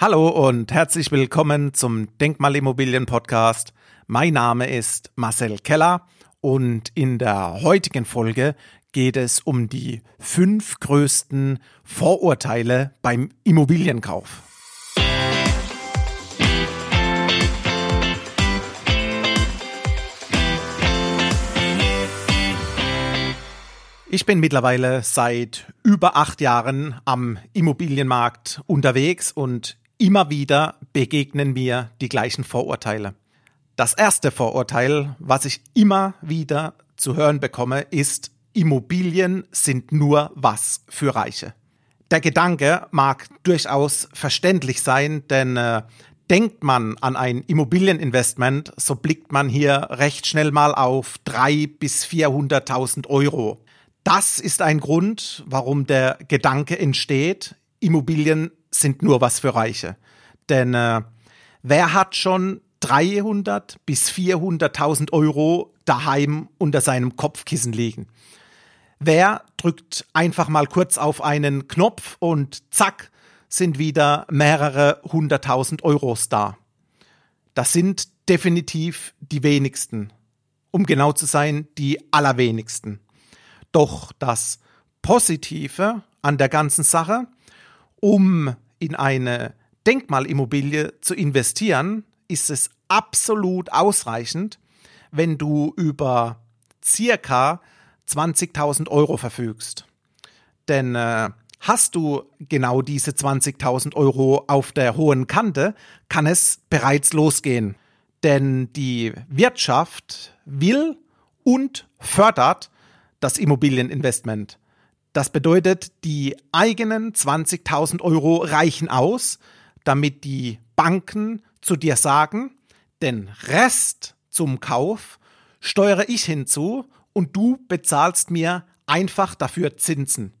Hallo und herzlich willkommen zum Denkmalimmobilien Podcast. Mein Name ist Marcel Keller und in der heutigen Folge geht es um die fünf größten Vorurteile beim Immobilienkauf. Ich bin mittlerweile seit über acht Jahren am Immobilienmarkt unterwegs und immer wieder begegnen mir die gleichen Vorurteile. Das erste Vorurteil, was ich immer wieder zu hören bekomme, ist, Immobilien sind nur was für Reiche. Der Gedanke mag durchaus verständlich sein, denn äh, denkt man an ein Immobilieninvestment, so blickt man hier recht schnell mal auf drei bis 400.000 Euro. Das ist ein Grund, warum der Gedanke entsteht, Immobilien sind nur was für Reiche. Denn äh, wer hat schon 300 bis 400.000 Euro daheim unter seinem Kopfkissen liegen? Wer drückt einfach mal kurz auf einen Knopf und zack, sind wieder mehrere hunderttausend Euros da. Das sind definitiv die wenigsten. Um genau zu sein, die allerwenigsten. Doch das Positive an der ganzen Sache, um in eine Denkmalimmobilie zu investieren, ist es absolut ausreichend, wenn du über circa 20.000 Euro verfügst. Denn äh, hast du genau diese 20.000 Euro auf der hohen Kante, kann es bereits losgehen. Denn die Wirtschaft will und fördert das Immobilieninvestment. Das bedeutet, die eigenen 20.000 Euro reichen aus, damit die Banken zu dir sagen, den Rest zum Kauf steuere ich hinzu und du bezahlst mir einfach dafür Zinsen.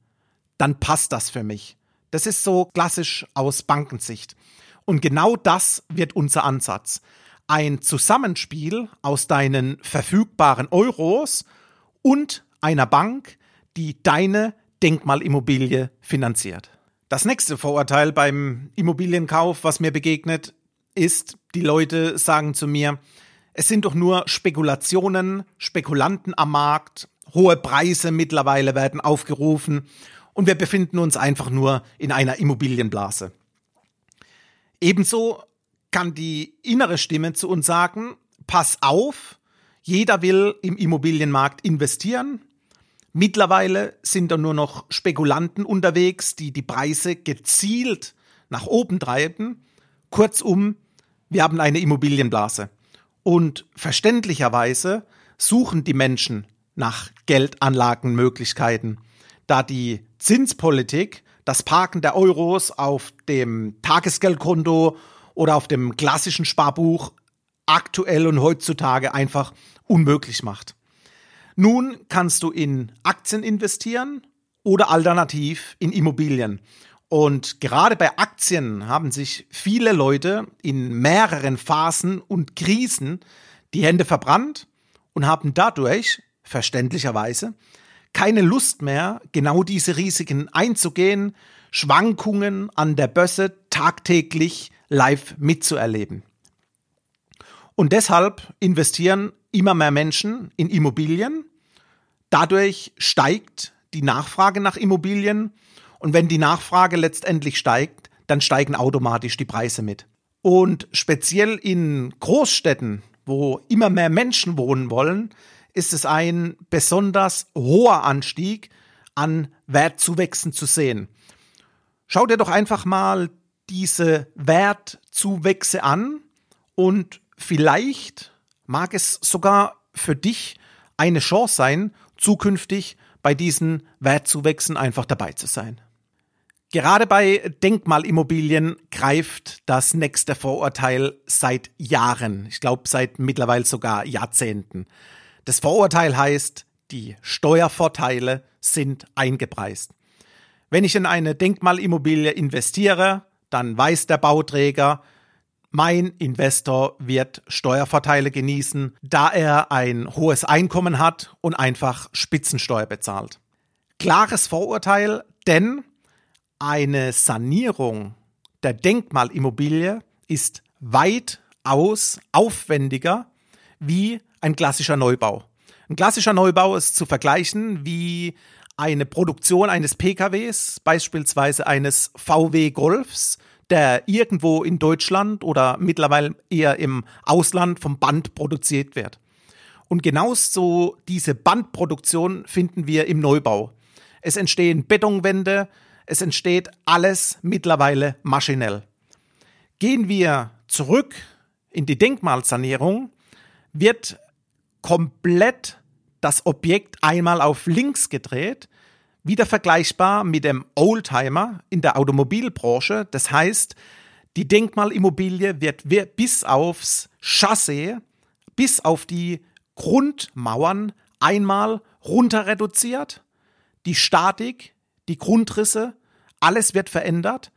Dann passt das für mich. Das ist so klassisch aus Bankensicht. Und genau das wird unser Ansatz. Ein Zusammenspiel aus deinen verfügbaren Euros und einer Bank, die deine Denkmalimmobilie finanziert. Das nächste Vorurteil beim Immobilienkauf, was mir begegnet, ist, die Leute sagen zu mir, es sind doch nur Spekulationen, Spekulanten am Markt, hohe Preise mittlerweile werden aufgerufen und wir befinden uns einfach nur in einer Immobilienblase. Ebenso kann die innere Stimme zu uns sagen, pass auf, jeder will im Immobilienmarkt investieren, Mittlerweile sind da nur noch Spekulanten unterwegs, die die Preise gezielt nach oben treiben. Kurzum, wir haben eine Immobilienblase. Und verständlicherweise suchen die Menschen nach Geldanlagenmöglichkeiten, da die Zinspolitik, das Parken der Euros auf dem Tagesgeldkonto oder auf dem klassischen Sparbuch aktuell und heutzutage einfach unmöglich macht. Nun kannst du in Aktien investieren oder alternativ in Immobilien. Und gerade bei Aktien haben sich viele Leute in mehreren Phasen und Krisen die Hände verbrannt und haben dadurch, verständlicherweise, keine Lust mehr, genau diese Risiken einzugehen, Schwankungen an der Börse tagtäglich live mitzuerleben. Und deshalb investieren immer mehr Menschen in Immobilien. Dadurch steigt die Nachfrage nach Immobilien. Und wenn die Nachfrage letztendlich steigt, dann steigen automatisch die Preise mit. Und speziell in Großstädten, wo immer mehr Menschen wohnen wollen, ist es ein besonders hoher Anstieg an Wertzuwächsen zu sehen. Schau dir doch einfach mal diese Wertzuwächse an und Vielleicht mag es sogar für dich eine Chance sein, zukünftig bei diesen Wertzuwächsen einfach dabei zu sein. Gerade bei Denkmalimmobilien greift das nächste Vorurteil seit Jahren, ich glaube seit mittlerweile sogar Jahrzehnten. Das Vorurteil heißt, die Steuervorteile sind eingepreist. Wenn ich in eine Denkmalimmobilie investiere, dann weiß der Bauträger, mein Investor wird Steuervorteile genießen, da er ein hohes Einkommen hat und einfach Spitzensteuer bezahlt. Klares Vorurteil, denn eine Sanierung der Denkmalimmobilie ist weitaus aufwendiger wie ein klassischer Neubau. Ein klassischer Neubau ist zu vergleichen wie eine Produktion eines PKWs, beispielsweise eines VW Golfs, der irgendwo in Deutschland oder mittlerweile eher im Ausland vom Band produziert wird. Und genauso diese Bandproduktion finden wir im Neubau. Es entstehen Betonwände, es entsteht alles mittlerweile maschinell. Gehen wir zurück in die Denkmalsanierung, wird komplett das Objekt einmal auf links gedreht, wieder vergleichbar mit dem Oldtimer in der Automobilbranche. Das heißt, die Denkmalimmobilie wird bis aufs Chassis, bis auf die Grundmauern einmal runter reduziert. Die Statik, die Grundrisse, alles wird verändert.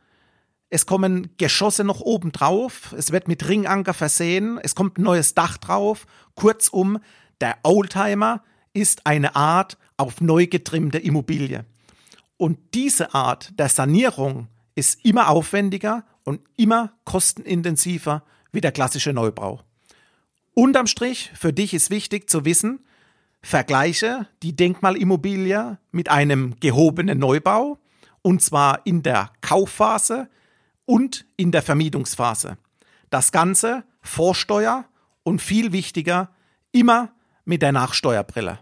Es kommen Geschosse noch oben drauf. Es wird mit Ringanker versehen. Es kommt ein neues Dach drauf. Kurzum, der Oldtimer ist eine Art auf neu getrimmte Immobilie. Und diese Art der Sanierung ist immer aufwendiger und immer kostenintensiver wie der klassische Neubau. Unterm Strich, für dich ist wichtig zu wissen, vergleiche die Denkmalimmobilie mit einem gehobenen Neubau und zwar in der Kaufphase und in der Vermietungsphase. Das Ganze vor Steuer und viel wichtiger, immer mit der Nachsteuerbrille.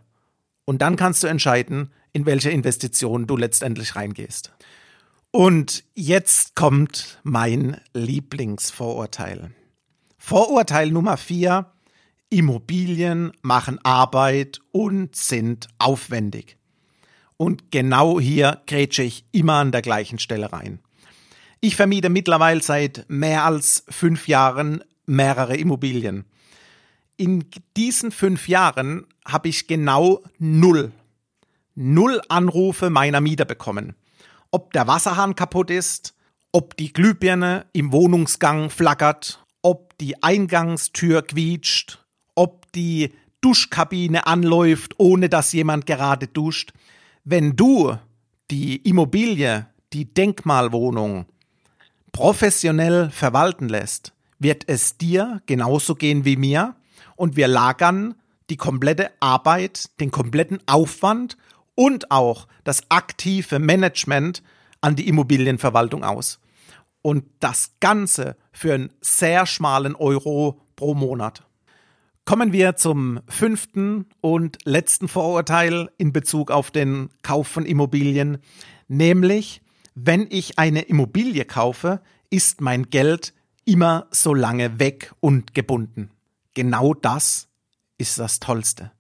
Und dann kannst du entscheiden, in welche Investition du letztendlich reingehst. Und jetzt kommt mein Lieblingsvorurteil. Vorurteil Nummer vier. Immobilien machen Arbeit und sind aufwendig. Und genau hier grätsche ich immer an der gleichen Stelle rein. Ich vermiete mittlerweile seit mehr als fünf Jahren mehrere Immobilien in diesen fünf Jahren habe ich genau null, null Anrufe meiner Mieter bekommen. Ob der Wasserhahn kaputt ist, ob die Glühbirne im Wohnungsgang flackert, ob die Eingangstür quietscht, ob die Duschkabine anläuft, ohne dass jemand gerade duscht. Wenn du die Immobilie, die Denkmalwohnung professionell verwalten lässt, wird es dir genauso gehen wie mir und wir lagern die komplette Arbeit, den kompletten Aufwand und auch das aktive Management an die Immobilienverwaltung aus. Und das Ganze für einen sehr schmalen Euro pro Monat. Kommen wir zum fünften und letzten Vorurteil in Bezug auf den Kauf von Immobilien, nämlich wenn ich eine Immobilie kaufe, ist mein Geld immer so lange weg und gebunden genau das ist das Tollste.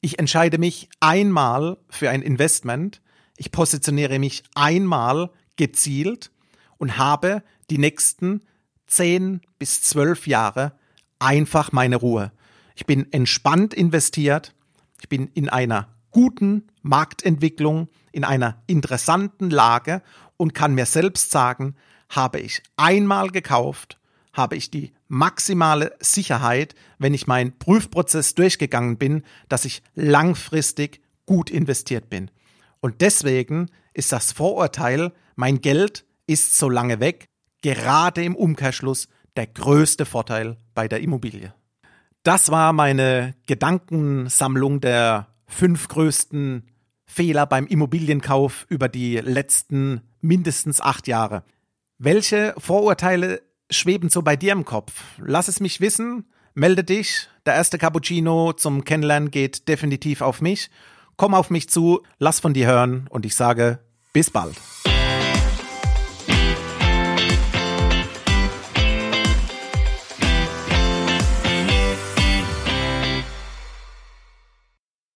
Ich entscheide mich einmal für ein Investment, ich positioniere mich einmal gezielt und habe die nächsten zehn bis zwölf Jahre einfach meine Ruhe. Ich bin entspannt investiert, ich bin in einer guten Marktentwicklung, in einer interessanten Lage und kann mir selbst sagen, habe ich einmal gekauft, habe ich die maximale Sicherheit, wenn ich meinen Prüfprozess durchgegangen bin, dass ich langfristig gut investiert bin. Und deswegen ist das Vorurteil, mein Geld ist so lange weg, gerade im Umkehrschluss der größte Vorteil bei der Immobilie. Das war meine Gedankensammlung der fünf größten Fehler beim Immobilienkauf über die letzten mindestens acht Jahre. Welche Vorurteile schweben so bei dir im Kopf? Lass es mich wissen. Melde dich. Der erste Cappuccino zum Kennenlernen geht definitiv auf mich. Komm auf mich zu, lass von dir hören und ich sage bis bald.